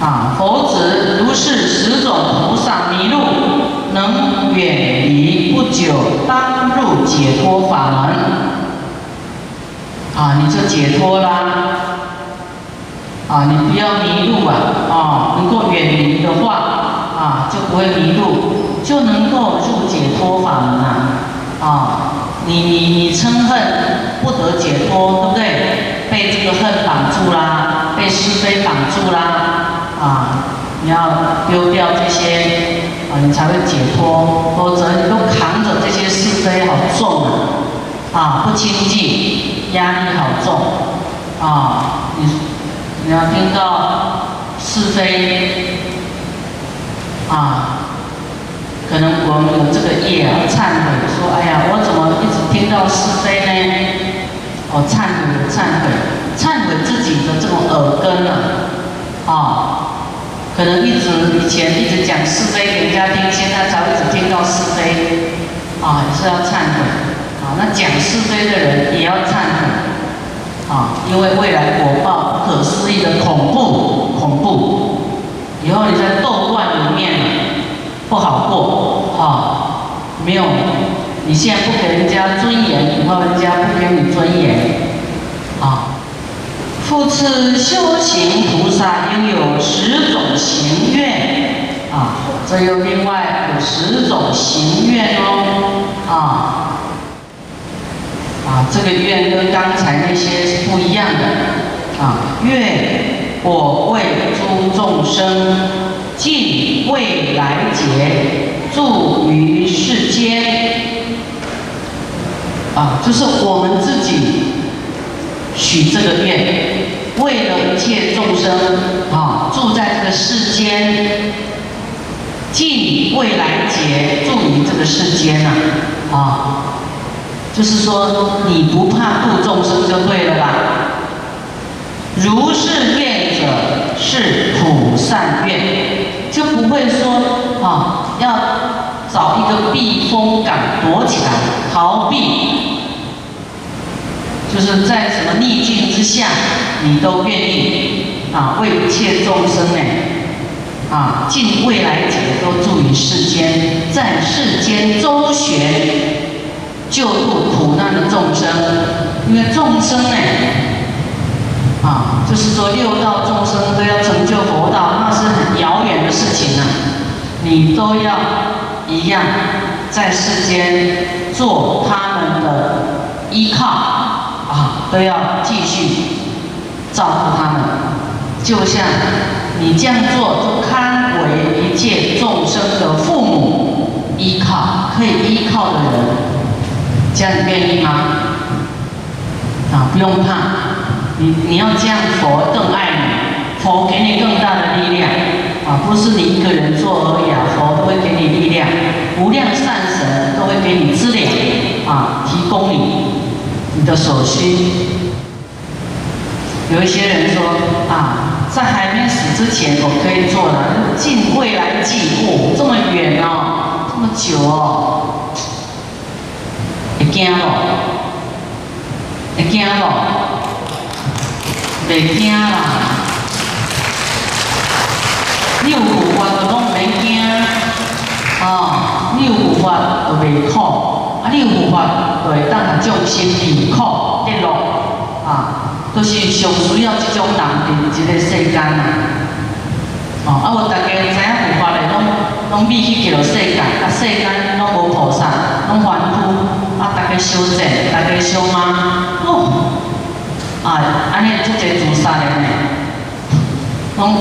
啊，佛子如是十种菩萨迷路，能远离不久，当入解脱法门。啊，你就解脱啦！啊，你不要迷路啊！啊，能够远离的话，啊，就不会迷路，就能够入解脱法门啊！啊，你你你嗔恨不得解脱，对不对？被这个恨绑住啦，被是非绑住啦，啊，你要丢掉这些，啊，你才会解脱，否则你都扛着这些是非，好重啊！啊，不清净，压力好重，啊，你你要听到是非，啊，可能我们有这个业啊，忏悔说，哎呀，我怎么一直听到是非呢？哦，忏悔，忏悔，忏悔自己的这种耳根了，啊，可能一直以前一直讲是非给人家听，现在才会只听到是非，啊，也是要忏悔，啊，那讲是非的人也要忏悔，啊，因为未来果报不可思议的恐怖，恐怖，以后你在斗乱里面不好过，啊，没有。你现在不给人家尊严，以后人家不给你尊严，复次修行菩萨应有十种行愿，啊，这又另外有十种行愿哦，啊，啊，这个愿跟刚才那些是不一样的，啊，愿我为诸众生尽未来劫住于世间。啊，就是我们自己许这个愿，为了一切众生啊，住在这个世间，尽未来劫住于这个世间呐，啊，就是说你不怕度众生就对了吧？如是愿者是普善愿，就不会说啊，要找一个避风港躲起来逃避。就是在什么逆境之下，你都愿意啊，为一切众生呢，啊，尽未来劫都住于世间，在世间周旋，救度苦难的众生。因为众生呢，啊，就是说六道众生都要成就佛道，那是很遥远的事情啊，你都要一样在世间做他们的依靠。都要继续照顾他们，就像你这样做，就堪为一切众生的父母依靠，可以依靠的人，这样你愿意吗？啊，不用怕，你你要这样，佛更爱你，佛给你更大的力量，啊，不是你一个人做而已啊，佛都会给你力量，无量善神都会给你资粮，啊，提供你。你的所需，有一些人说啊，在还没死之前我可以做的，进未来计哦，这么远哦，这么久哦，会惊不？会惊不？袂惊啦，你有佛法就拢袂惊，哦，你有佛法就袂苦。啊！你有佛法，就会当众生离苦得乐啊，都是上需要这种人伫一个世间啊。哦，啊，我大家知影佛法嘞，拢拢必须叫做世间，啊，世间拢无菩萨，拢凡夫，啊，大家修正，大家修吗？哦，啊，安尼即个自杀的呢，拢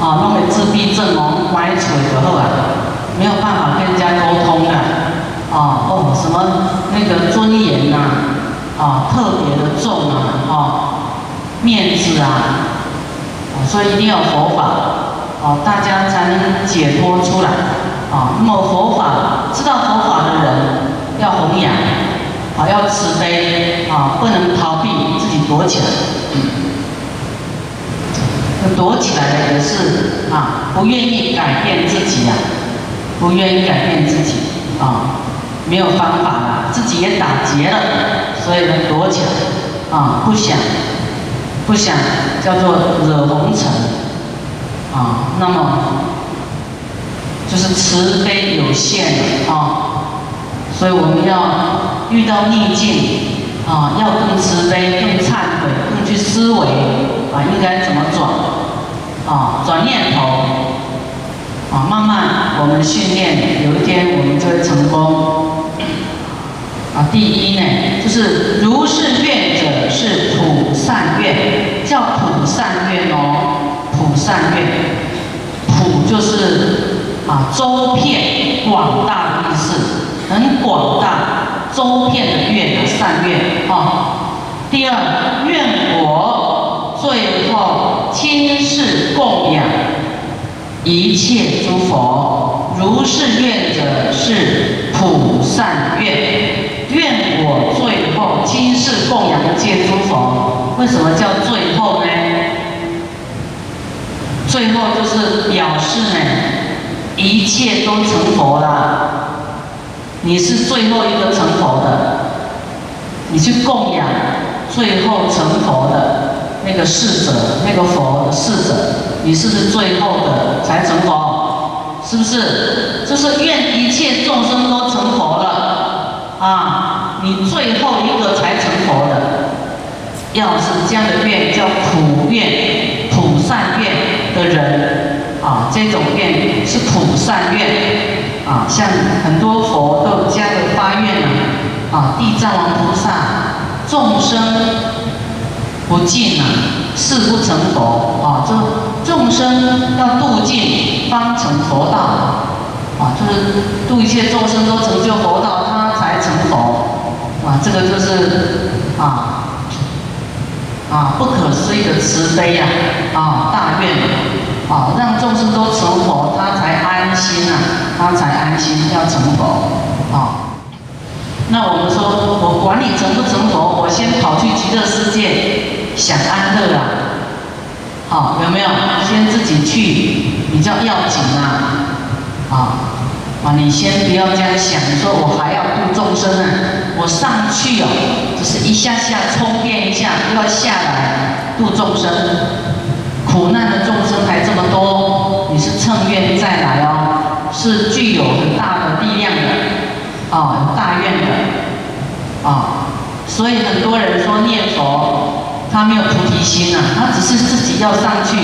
啊，拢会自闭症哦，关在厝就好啊，没有办法跟人家沟通的。啊哦，什么那个尊严呐，啊特别的重啊，啊面子啊，所以一定要佛法，啊大家才能解脱出来，啊那么佛法知道佛法的人要弘扬，啊要慈悲，啊不能逃避自己躲起来，躲起来的也是啊不愿意改变自己呀，不愿意改变自己啊。没有方法了，自己也打结了，所以呢躲起来，啊，不想，不想叫做惹红尘，啊，啊，那么就是慈悲有限啊，所以我们要遇到逆境啊，要更慈悲、更忏悔、更去思维啊，应该怎么转。啊？转念头。啊，慢慢我们训练，有一天我们就会成功。第一呢，就是如是愿者是普善愿，叫普善愿哦。普善愿，普就是啊周遍广大的意思，很广大，周遍的愿啊善愿啊。第二，愿我最后亲世供养一切诸佛，如是愿者是普善愿。愿我最后今世供养一切诸佛，为什么叫最后呢？最后就是表示呢，一切都成佛了，你是最后一个成佛的，你去供养最后成佛的那个逝者，那个佛的逝者，你是不是最后的才成佛？是不是？就是愿一切众生都成佛了啊，你最后一个才成佛的，要是这样的愿叫普愿、普善愿。的人啊，这种愿是普善愿啊，像很多佛都有这样的发愿呢啊，地藏王菩萨众生不尽啊，誓不成佛啊，这众生要度尽方成佛道啊，就是度一切众生都成就佛道，成佛啊，这个就是啊。啊，不可思议的慈悲呀！啊，大愿啊，让众生都成佛，他才安心呐，他才安心要成佛啊。那我们说，我管你成不成佛，我先跑去极乐世界享安乐啊！好，有没有？先自己去比较要紧啊！啊啊，你先不要这样想，你说我还要度众生呢，我上去哦。只是一下下充电一下，又要下来度众生，苦难的众生还这么多，你是乘愿再来哦，是具有很大的力量的，啊，大愿的，啊，所以很多人说念佛，他没有菩提心呐，他只是自己要上去，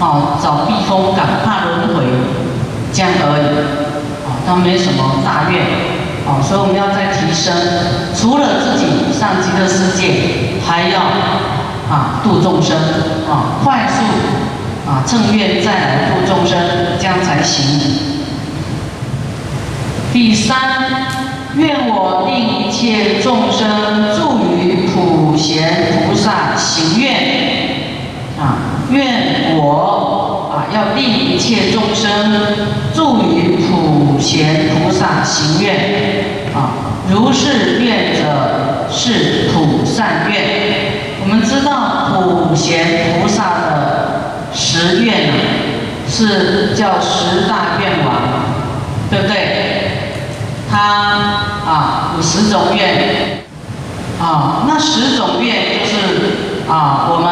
哦，找避风港，怕轮回，这样而已，啊，他没什么大愿。哦，所以我们要再提升，除了自己上极乐世界，还要啊度众生啊，快速啊正愿再来度众生，这样才行。第三，愿我令一切众生助于普贤菩萨行愿啊，愿我要令一切众生助于普贤菩萨行愿。啊，如是愿者是普善愿。我们知道普贤菩萨的十愿呢，是叫十大愿王，对不对？他啊有十种愿，啊，那十种愿就是啊我们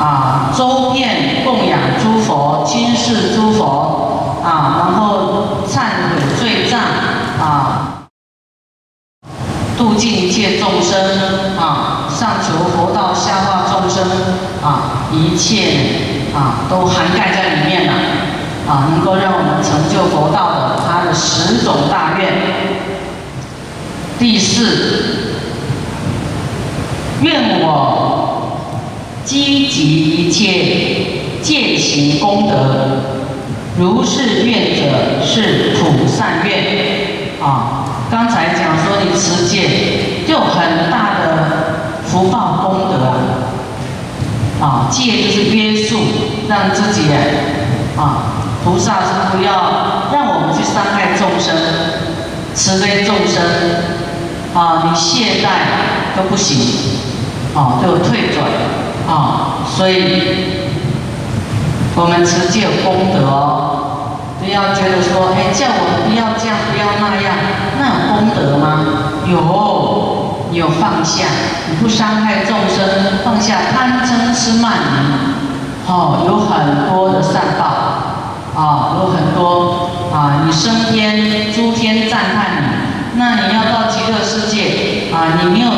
啊周遍供养诸佛，今世诸佛啊，然后忏悔罪障。啊，度尽一切众生啊，上求佛道，下化众生啊，一切啊都涵盖在里面了啊，能够让我们成就佛道的，他的十种大愿。第四，愿我积集一切践行功德，如是愿者是普善愿。啊，刚才讲说你持戒就很大的福报功德啊！啊，戒就是约束，让自己啊，菩萨是不要让我们去伤害众生，慈悲众生啊，你懈怠都不行，啊，就退转啊，所以我们持戒有功德哦。不要觉得说，哎，叫我不要这样，不要那样，那有功德吗？有，有放下，你不伤害众生，放下贪嗔痴慢疑，哦，有很多的善报，啊，有很多啊，你升天，诸天赞叹你，那你要到极乐世界啊，你没有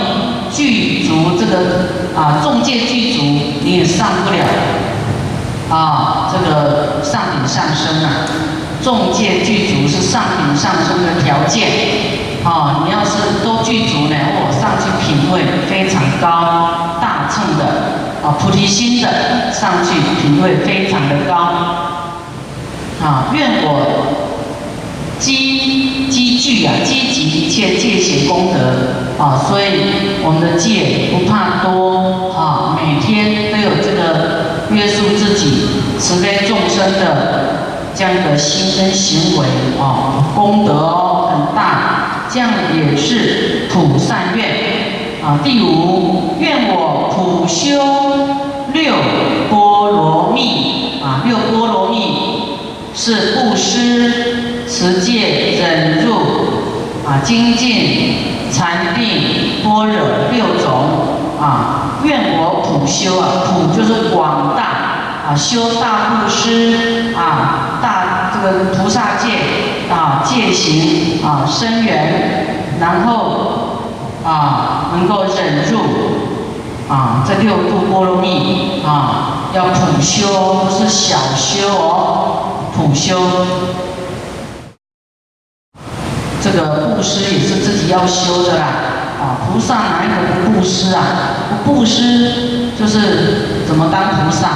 具足这个啊众界具足，你也上不了啊，这个上品上升啊，众界具足是上品上升的条件。啊，你要是都具足呢，我上去品位非常高，大乘的，啊，菩提心的上去品位非常的高，啊，愿我积积聚啊，积集一切戒行功德，啊，所以我们的戒不怕多，啊，每天都有这个约束自己慈悲众生的这样一个心跟行为，啊，功德哦很大。这样也是普善愿啊。第五，愿我普修六波罗蜜啊。六波罗蜜是布施、持戒、忍辱啊、精进、禅定、般若六种啊。愿我普修啊，普就是广大啊，修大布施啊，大这个菩萨戒。啊，戒行啊，生缘，然后啊，能够忍住啊，这六度波罗蜜啊，要普修，不是小修哦，普修。这个布施也是自己要修的啦，啊，菩萨哪一个不布施啊？不布施就是怎么当菩萨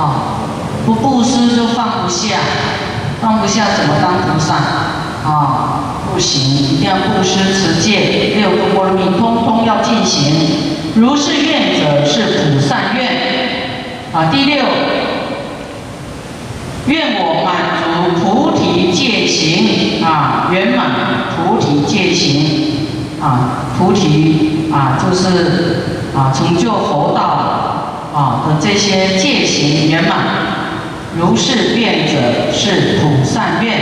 啊？不布施就放不下。放不下怎么当菩萨啊？不行，一定要布施、持戒、六度波罗蜜，通通要进行。如是愿者是普善愿啊。第六，愿我满足菩提戒行啊，圆满菩提戒行啊，菩提啊，就是啊，成就佛道啊的这些戒行圆满。如是愿者是普善愿，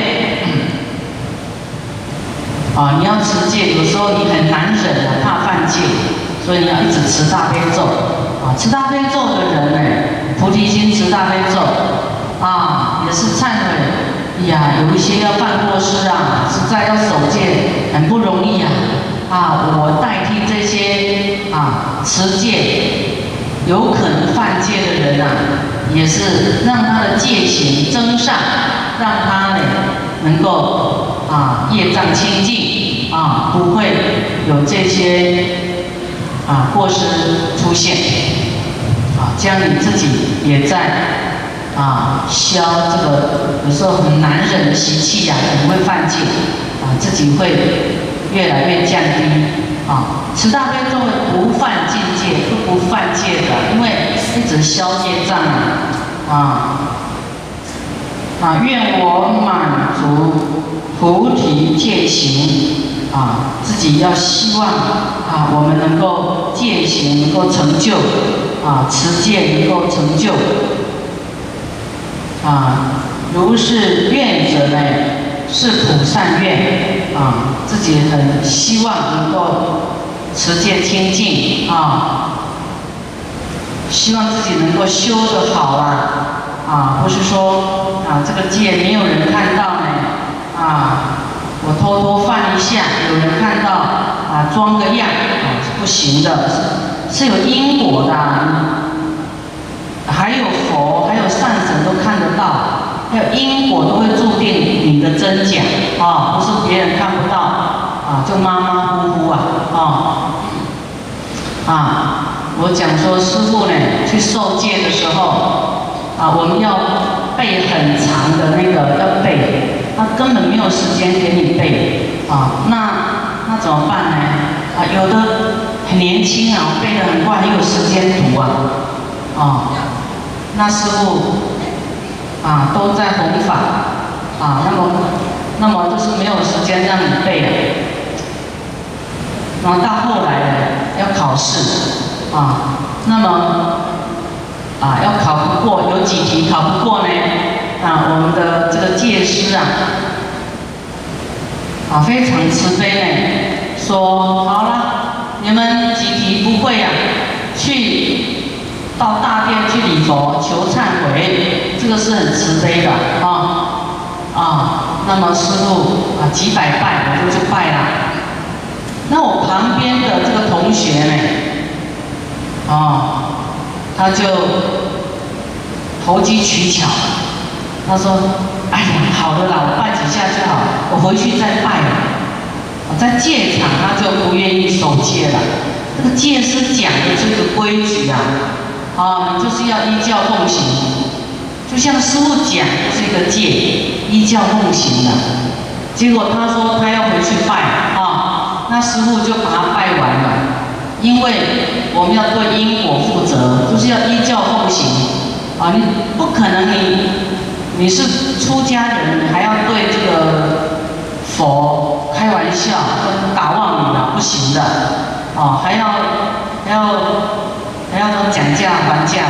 啊，你要持戒，有时候你很难忍，怕犯戒，所以你要一直持大悲咒，啊，持大悲咒的人呢，菩提心持大悲咒，啊，也是忏悔，呀，有一些要犯过失啊，实在要守戒，很不容易啊，啊，我代替这些啊持戒有可能犯戒的人啊。也是让他的戒行增上，让他呢能够啊业障清净啊，不会有这些啊过失出现啊，这样你自己也在啊消这个有时候很难忍的习气呀，可能会犯戒啊，自己会越来越降低啊。持大悲咒会不犯境界，是不犯戒的，因为一直消业障啊啊！愿我满足菩提戒行啊，自己要希望啊，我们能够戒行能够成就啊，持戒能够成就啊，如是愿者呢，是普善愿啊，自己很希望能够。持戒清净啊，希望自己能够修得好啊，啊，不是说啊这个戒没有人看到呢，啊，我偷偷犯一下，有人看到啊装个样啊是不行的，是有因果的，有佛还有善神都看得到，还有因果都会注定你的真假啊，不是别人看不到啊，就马马虎虎啊啊。啊，我讲说师傅呢，去受戒的时候，啊，我们要背很长的那个要背，他根本没有时间给你背，啊，那那怎么办呢？啊，有的很年轻啊，背得很快，很有时间读啊，啊，那师傅啊都在弘法，啊，那么那么就是没有时间让你背了，然后到后来呢？要考试啊，那么啊要考不过，有几题考不过呢？啊，我们的这个戒师啊，啊非常慈悲呢，说好了，你们几题不会啊，到大殿去礼佛求忏悔，这个是很慈悲的啊啊。那么师傅啊，几百拜我就去拜了。那我旁边的这个同学呢，啊，他就投机取巧，他说：“哎呀，好的啦，我拜几下就好，我回去再拜了。”在戒场，他就不愿意守戒了。这个戒是讲的这个规矩啊，啊，就是要依教奉行。就像师傅讲这个戒，依教奉行的。结果他说他要回去拜啊，那师傅就把他拜完了。因为我们要对因果负责，就是要依教奉行啊。你不可能你你是出家人，你还要对这个佛开玩笑、打妄语啊，不行的。啊，还要还要还要讲价还价，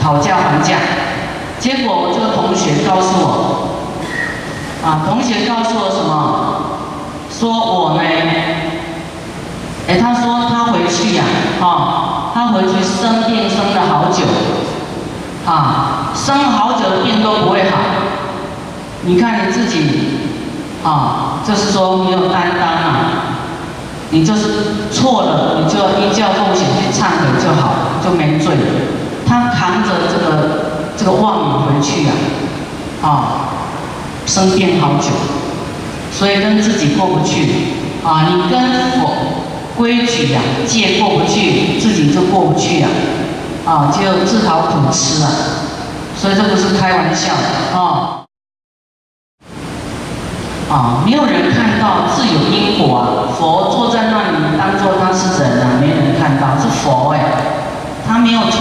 讨价还价。结果我这个同学告诉我，啊，同学告诉我什么？说我呢，哎，他说他回去呀，啊，他回去生病生了好久，啊，生好久的病都不会好。你看你自己，啊，就是说没有担当啊。你就是错了，你就要依教奉行去忏悔就好，就没罪了。他扛着这个这个妄语回去呀，啊，生病好久，所以跟自己过不去啊。你跟佛规矩呀戒过不去，自己就过不去呀，啊，就自讨苦吃啊。所以这不是开玩笑啊。啊，没有人看到自有因果啊！佛坐在那里，当做他是人啊，没人看到是佛哎，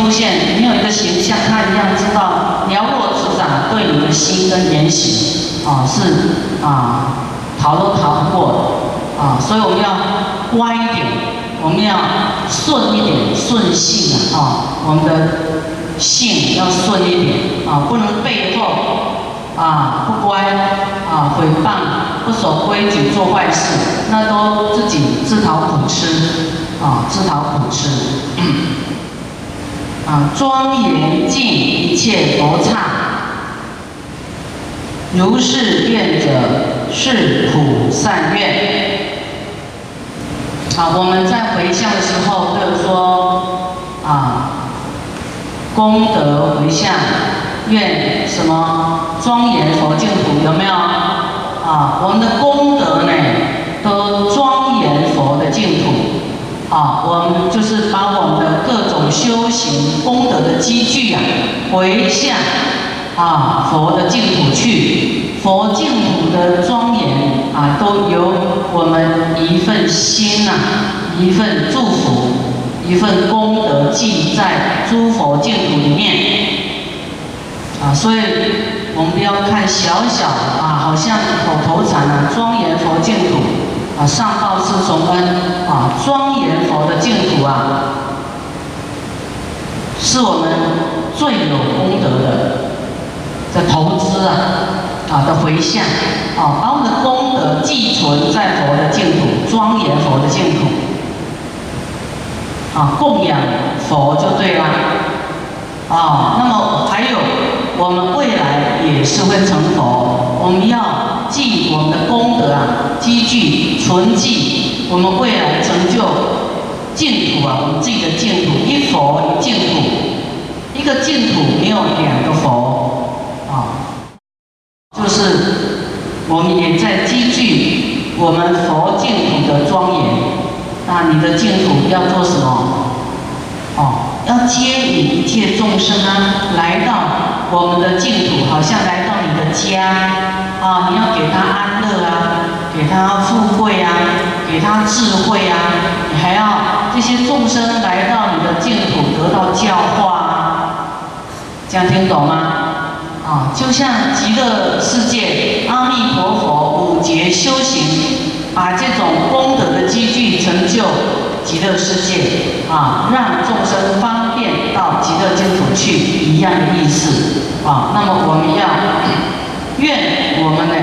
出现，你有一个形象，他一样知道了若指掌对你的心跟言行啊是啊逃都逃不过的啊，所以我们要乖一点，我们要顺一点，顺性啊啊，我们的性要顺一点啊，不能背后。啊，不乖啊，诽谤，不守规矩，做坏事，那都自己自讨苦吃啊，自讨苦吃。啊，庄严尽一切佛刹，如是愿者是普善愿。啊，我们在回向的时候，就是说啊，功德回向。愿什么庄严佛净土有没有啊？我们的功德呢，都庄严佛的净土啊。我们就是把我们的各修行功德的积聚啊，回向啊佛的净土去。佛净土的庄严啊，都由我们一份心呐，一份祝福，一份功德记在诸佛净土里面。啊，所以我们不要看小小啊，好像口头禅啊，庄严佛净土啊，上报四重恩啊，庄严佛的净土啊，是我们最有功德的的投资啊，啊的回向啊，把我们的功德寄存在佛的净土，庄严佛的净土啊，供养佛就对了啊，那么还有。我们未来也是会成佛，我们要记我们的功德啊，积聚存记，我们未来成就净土啊，我们自己的净土，一佛一净土，一个净土没有两个佛啊，就是我们也在积聚我们佛净土的庄严。那你的净土要做什么？哦，要接引一切众生啊，来到。我们的净土好像来到你的家啊，你要给他安乐啊，给他富贵啊，给他智慧啊，你还要这些众生来到你的净土得到教化，这样听懂吗？啊，就像极乐世界阿弥陀佛五劫修行，把这种功德的积聚成就极乐世界啊，让众生方便到极乐净土去，一样的意思。啊，那么我们要愿我们呢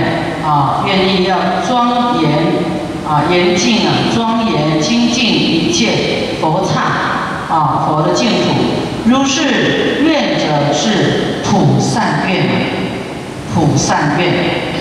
啊，愿意要庄严啊严净啊庄严清净一切佛刹啊佛的净土。如是愿者是普善愿普善愿。